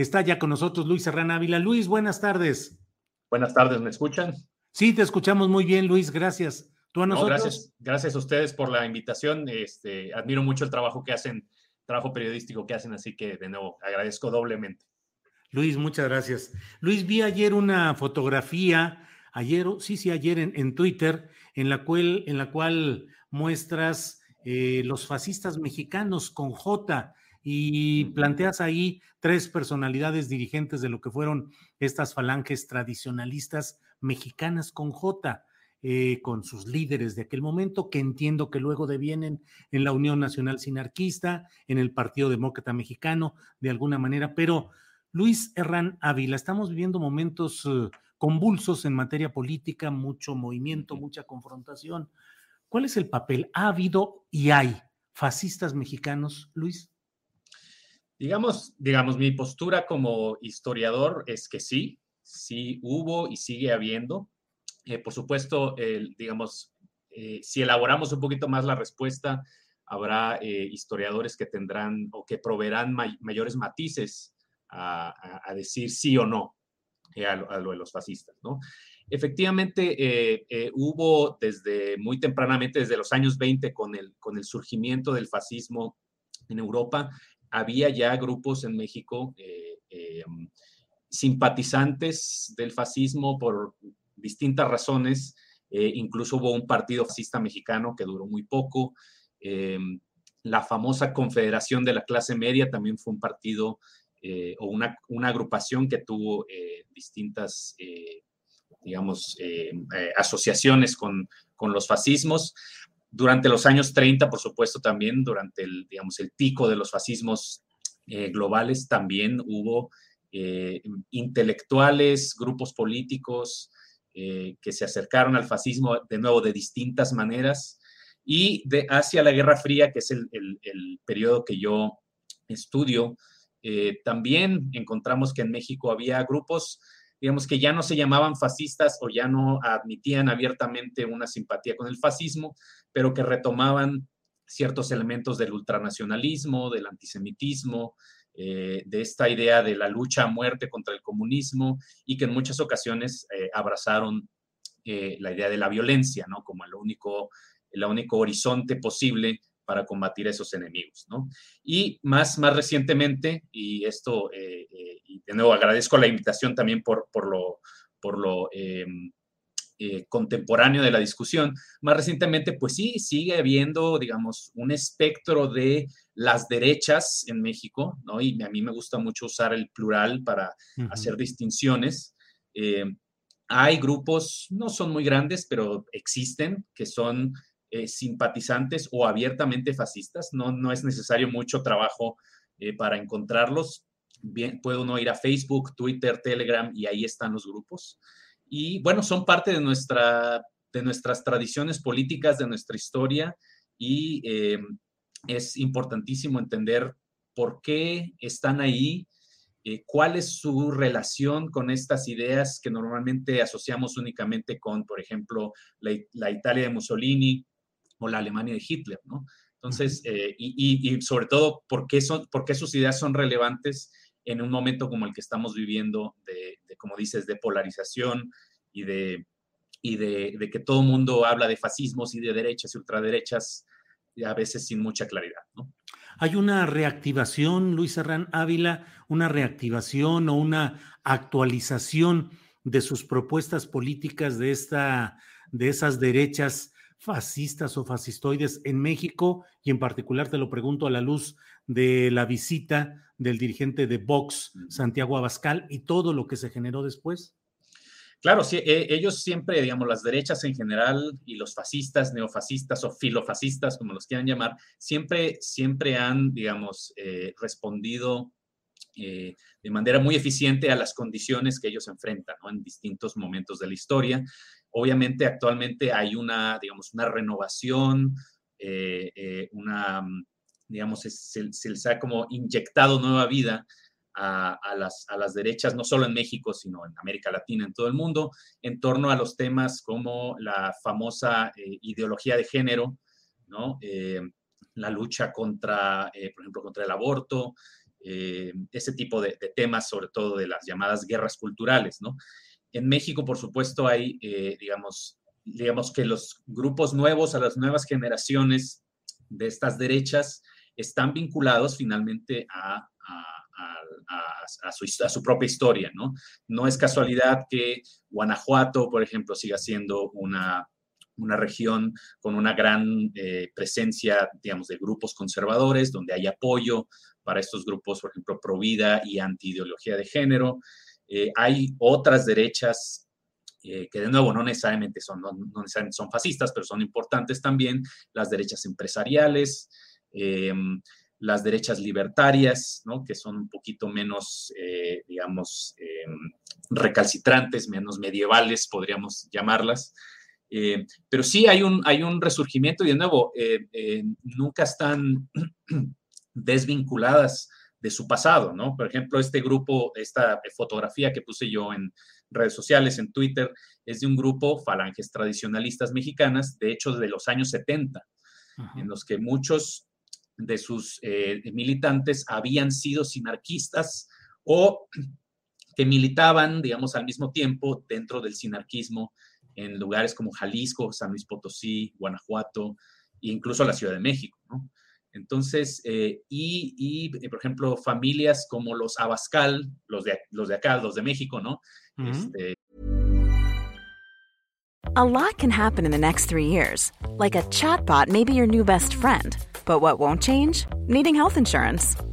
Está ya con nosotros Luis Serrano Ávila. Luis, buenas tardes. Buenas tardes, ¿me escuchan? Sí, te escuchamos muy bien, Luis, gracias. ¿Tú a nosotros? gracias, gracias a ustedes por la invitación. Este, admiro mucho el trabajo que hacen, trabajo periodístico que hacen, así que de nuevo agradezco doblemente. Luis, muchas gracias. Luis, vi ayer una fotografía, ayer, sí, sí, ayer en, en Twitter, en la cual, en la cual muestras eh, los fascistas mexicanos con J y planteas ahí tres personalidades dirigentes de lo que fueron estas falanges tradicionalistas mexicanas con J, eh, con sus líderes de aquel momento, que entiendo que luego devienen en la Unión Nacional Sinarquista, en el Partido Demócrata Mexicano, de alguna manera, pero Luis Herrán Ávila, estamos viviendo momentos uh, convulsos en materia política, mucho movimiento, mucha confrontación. ¿Cuál es el papel? ¿Ha habido y hay fascistas mexicanos, Luis? Digamos, digamos, mi postura como historiador es que sí, sí hubo y sigue habiendo. Eh, por supuesto, digamos, eh, si elaboramos un poquito más la respuesta, habrá eh, historiadores que tendrán o que proveerán mayores matices a, decir sí o no a lo, de los fascistas, ¿no? Efectivamente, hubo desde muy tempranamente, desde los años 20, con el, con el surgimiento del fascismo en Europa, había ya grupos en México eh, eh, simpatizantes del fascismo por distintas razones. Eh, incluso hubo un partido fascista mexicano que duró muy poco. la famosa Confederación de la Clase Media también fue un partido o una, agrupación que tuvo distintas, digamos, asociaciones con, con los fascismos. Durante los años 30, por supuesto, también durante el, digamos, el pico de los fascismos eh, globales, también hubo eh, intelectuales, grupos políticos eh, que se acercaron al fascismo de nuevo de distintas maneras. Y hacia la Guerra Fría, que es el, el periodo que yo estudio, también encontramos que en México había grupos digamos que ya no se llamaban fascistas o ya no admitían abiertamente una simpatía con el fascismo, pero que retomaban ciertos elementos del ultranacionalismo, del antisemitismo, eh, de esta idea de la lucha a muerte contra el comunismo y que en muchas ocasiones eh, abrazaron eh, la idea de la violencia, ¿no? Como el único, el único horizonte posible para combatir a esos enemigos, ¿no? Y más, más recientemente, y esto, eh, eh, y de nuevo agradezco la invitación también por, por lo, por lo em, eh, contemporáneo de la discusión, más recientemente, pues sí, sigue habiendo, digamos, un espectro de las derechas en México, ¿no? Y a mí me gusta mucho usar el plural para hacer distinciones. hay grupos, no son muy grandes, pero existen, que son eh, simpatizantes o abiertamente fascistas. No, no es necesario mucho trabajo eh, para encontrarlos. Bien, puede uno ir a Facebook, Twitter, Telegram y ahí están los grupos. Y bueno, son parte de, nuestra, de nuestras tradiciones políticas, de nuestra historia y eh, es importantísimo entender por qué están ahí, cuál es su relación con estas ideas que normalmente asociamos únicamente con, por ejemplo, la, la Italia de Mussolini, o la Alemania de Hitler, ¿no? Entonces, eh, y, sobre todo, ¿por qué, son, ¿por qué sus ideas son relevantes en un momento como el que estamos viviendo de, como dices, de polarización y de, y de, de que todo el mundo habla de fascismos y de derechas y ultraderechas, a veces sin mucha claridad, ¿no? Hay una reactivación, Luis Serrán Ávila, una reactivación o una actualización de sus propuestas políticas de, esta, de esas derechas fascistas o fascistoides en México y en particular te lo pregunto a la luz de la visita del dirigente de Vox, Santiago Abascal, y todo lo que se generó después? Claro, sí, e, ellos siempre, digamos, las derechas en general y los fascistas, neofascistas o filofascistas, como los quieran llamar, siempre, siempre han, digamos, eh, respondido eh, de manera muy eficiente a las condiciones que ellos enfrentan en distintos momentos de la historia. Obviamente, actualmente hay una, digamos, una renovación, eh, una, digamos, se, les ha como inyectado nueva vida a, las, derechas, no solo en México, sino en América Latina, en todo el mundo, en torno a los temas como la famosa eh, ideología de género, ¿no? Eh, la lucha contra, eh, por ejemplo, contra el aborto, ese tipo de, temas, sobre todo de las llamadas guerras culturales, ¿no? En México, por supuesto, hay, digamos, digamos que los grupos nuevos, a las nuevas generaciones de estas derechas, están vinculados finalmente a a, su, propia historia, ¿no? No es casualidad que Guanajuato, por ejemplo, siga siendo una, una región con una gran eh, presencia, digamos, de grupos conservadores, donde hay apoyo para estos grupos, por ejemplo, pro vida y anti-ideología de género. Eh, hay otras derechas eh, que de nuevo no necesariamente, son, fascistas, pero son importantes también, las derechas empresariales, las derechas libertarias, que son un poquito menos, eh, digamos, em, recalcitrantes, menos medievales, podríamos llamarlas. Pero sí hay un, resurgimiento y de nuevo, nunca están desvinculadas de su pasado, ¿no? Por ejemplo, este grupo, esta fotografía que puse yo en redes sociales, en Twitter, es de un grupo falanges tradicionalistas mexicanas, de hecho, de los años 70, en los que muchos de sus eh, militantes habían sido sinarquistas o que militaban, digamos, al mismo tiempo dentro del sinarquismo en lugares como Jalisco, San Luis Potosí, Guanajuato e incluso la Ciudad de México, ¿no? Entonces, eh, y, eh, por ejemplo, familias como los Abascal, los de, los de acá, los de México, ¿no? este... A lot can happen in the next three years. Like a chatbot may be your new best friend. But what won't change? Needing health insurance.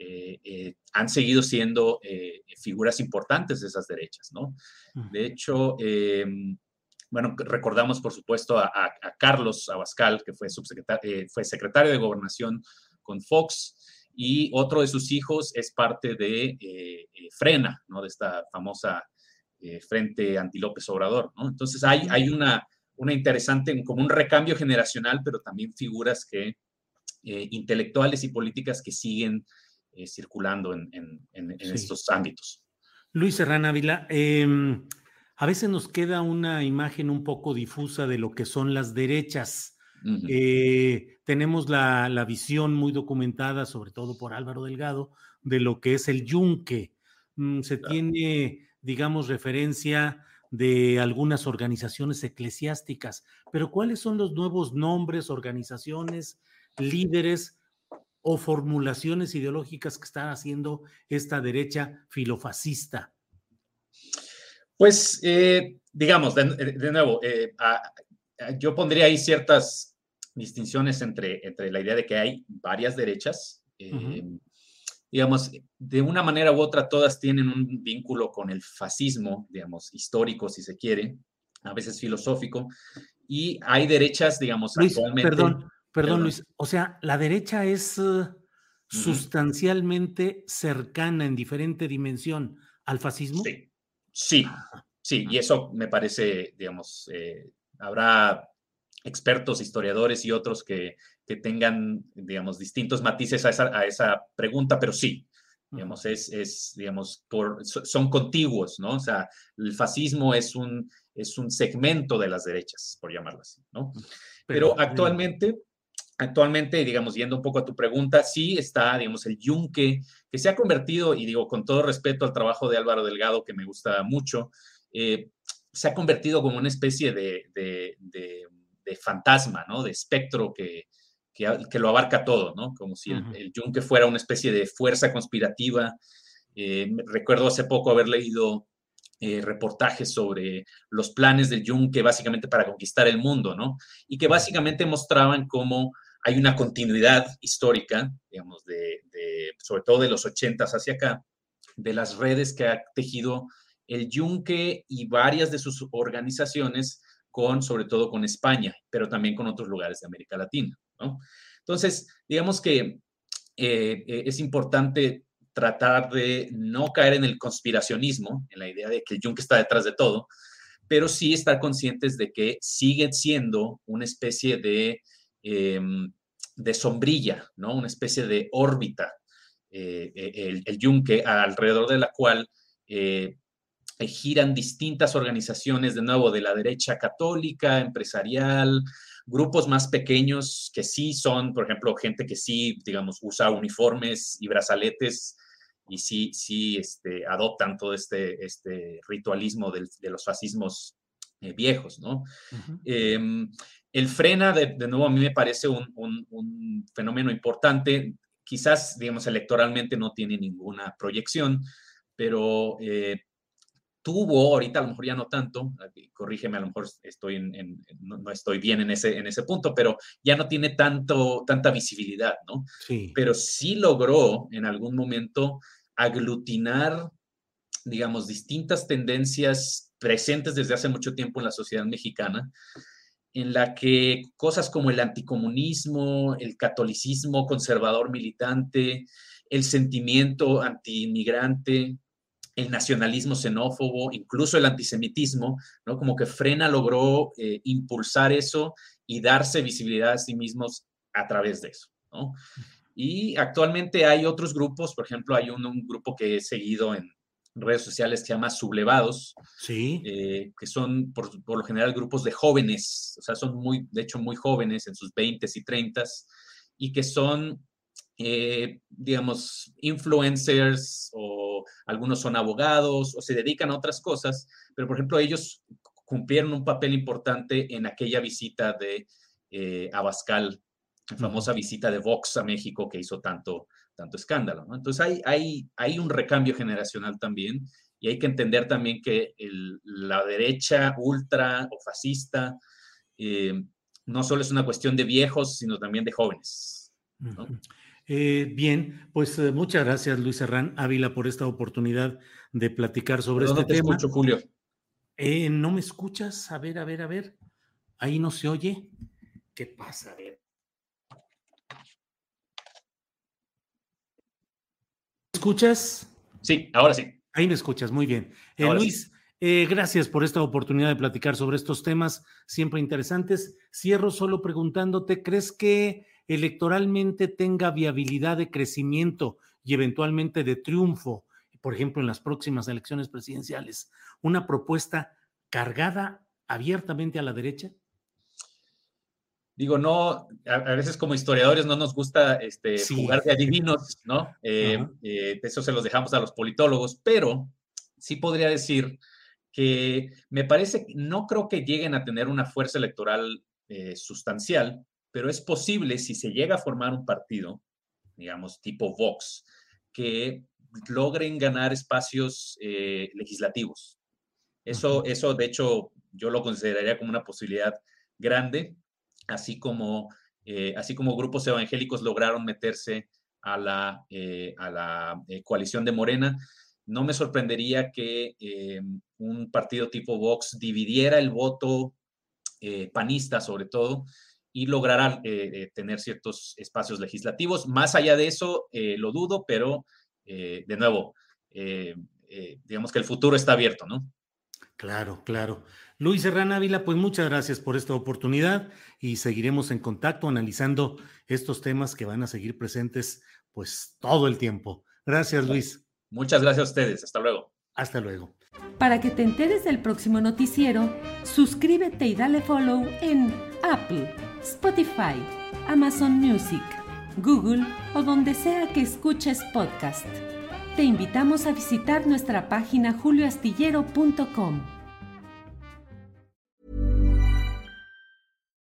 Eh, eh, han seguido siendo eh, figuras importantes de esas derechas, ¿no? De hecho, bueno, recordamos por supuesto a, Carlos Abascal, que fue, fue secretario de Gobernación con Fox, y otro de sus hijos es parte de Frena, ¿no? De esta famosa Frente Anti-López Obrador, ¿no? Entonces hay, hay una, una interesante, como un recambio generacional, pero también figuras que, intelectuales y políticas que siguen eh, circulando en, estos ámbitos. Luis Serrán Ávila, em, a veces nos queda una imagen un poco difusa de lo que son las derechas. Eh, tenemos la, visión muy documentada, sobre todo por Álvaro Delgado, de lo que es el yunque. Mm, se tiene, digamos, referencia de algunas organizaciones eclesiásticas, pero ¿cuáles son los nuevos nombres, organizaciones líderes o formulaciones ideológicas que están haciendo esta derecha filofascista? Pues, eh, digamos, de, nuevo, eh, yo pondría ahí ciertas distinciones entre, entre la idea de que hay varias derechas. Eh, digamos, de una manera u otra, todas tienen un vínculo con el fascismo, digamos, histórico, si se quiere, a veces filosófico, y hay derechas, digamos, actualmente. Perdón, perdón, Luis. O sea, la derecha es uh, sustancialmente cercana en diferente dimensión al fascismo. Sí, sí, sí, y eso me parece, digamos, eh, habrá expertos, historiadores y otros que, que tengan, digamos, distintos matices a esa, a esa pregunta, pero sí, digamos, es, es, digamos, por, son contiguos, ¿no? O sea, el fascismo es un, es un segmento de las derechas, por llamarlo así, ¿no? Pero, actualmente, actualmente, digamos, yendo un poco a tu pregunta, sí está, digamos, el yunque, que se ha convertido, y digo, con todo respeto al trabajo de Álvaro Delgado, que me gusta mucho, eh, se ha convertido como una especie de, de, de, fantasma, ¿no? De espectro que, que, lo abarca todo, ¿no? Como si el, yunque fuera una especie de fuerza conspirativa. Eh, recuerdo hace poco haber leído eh, reportajes sobre los planes del yunque básicamente para conquistar el mundo, ¿no? Y que básicamente mostraban cómo hay una continuidad histórica, digamos, de, sobre todo de los ochentas hacia acá, de las redes que ha tejido el Yunque y varias de sus organizaciones con, sobre todo con España, pero también con otros lugares de América Latina. Entonces, digamos que eh, eh, es importante tratar de no caer en el conspiracionismo, en la idea de que el Yunque está detrás de todo, pero sí estar conscientes de que sigue siendo una especie de, em, de sombrilla, ¿no? Una especie de órbita, eh, el, el, yunque, alrededor de la cual giran distintas organizaciones, de nuevo, de la derecha católica, empresarial, grupos más pequeños que sí son, por ejemplo, gente que sí, digamos, usa uniformes y brazaletes y sí, sí este, adoptan todo este, este ritualismo de los fascismos eh, viejos, ¿no? Em, el frena, de, nuevo, a mí me parece un, un, fenómeno importante. Quizás, digamos, electoralmente no tiene ninguna proyección, pero eh, tuvo, ahorita a lo mejor ya no tanto, corrígeme, a lo mejor estoy en, no, estoy bien en ese, en ese punto, pero ya no tiene tanto, tanta visibilidad, ¿no? Sí. Pero sí logró en algún momento aglutinar, digamos, distintas tendencias presentes desde hace mucho tiempo en la sociedad mexicana, en la que cosas como el anticomunismo, el catolicismo conservador militante, el sentimiento antiinmigrante, el nacionalismo xenófobo, incluso el antisemitismo, ¿no? Como que Frena logró eh, impulsar eso y darse visibilidad a sí mismos a través de eso, ¿no? Y actualmente hay otros grupos, por ejemplo, hay un, grupo que he seguido en redes sociales que se llama Sublevados, sí. Eh, que son por, lo general grupos de jóvenes, o sea, son muy, de hecho, muy jóvenes, en sus 20 y 30 y que son eh, digamos, influencers o algunos son abogados o se dedican a otras cosas, pero por ejemplo ellos cumplieron un papel importante en aquella visita de eh, Abascal, la famosa visita de Vox a México que hizo tanto, tanto escándalo. Entonces hay, hay, hay un recambio generacional también y hay que entender también que la derecha ultra o fascista eh, no solo es una cuestión de viejos, sino también de jóvenes. ¿no? Eh, bien, pues eh, muchas gracias Luis Serrán Ávila por esta oportunidad de platicar sobre este no te tema. Escucho, Julio. ¿No me escuchas? A ver, a ver, a ver. Ahí no se oye. ¿Qué pasa? A ver. ¿Escuchas? Sí, ahora sí. Ahí me escuchas, muy bien. Luis, gracias por esta oportunidad de platicar sobre estos temas siempre interesantes. Cierro solo preguntándote, ¿crees que electoralmente tenga viabilidad de crecimiento y eventualmente de triunfo, por ejemplo, en las próximas elecciones presidenciales, una propuesta cargada abiertamente a la derecha? Digo, no, a, veces como historiadores no nos gusta este, jugar de adivinos, ¿no? Eh, eh, eso se los dejamos a los politólogos, pero sí podría decir que me parece, no creo que lleguen a tener una fuerza electoral eh, sustancial, pero es posible si se llega a formar un partido, digamos, tipo Vox, que logren ganar espacios legislativos. Eso, eso, de hecho, yo lo consideraría como una posibilidad grande, así como, eh, así como grupos evangélicos lograron meterse a la, eh, a la coalición de Morena. No me sorprendería que un partido tipo Vox dividiera el voto panista, sobre todo, y lograra tener ciertos espacios legislativos. Más allá de eso, lo dudo, pero eh, de nuevo, eh, eh, digamos que el futuro está abierto, ¿no? Claro, claro. Luis Serrán Ávila, pues muchas gracias por esta oportunidad y seguiremos en contacto analizando estos temas que van a seguir presentes pues todo el tiempo. Gracias, Luis. Muchas gracias a ustedes. Hasta luego. Hasta luego. Para que te enteres del próximo noticiero, suscríbete y dale follow en Apple, Spotify, Amazon Music Google o donde sea que escuches podcast. Te invitamos a visitar nuestra página julioastillero.com.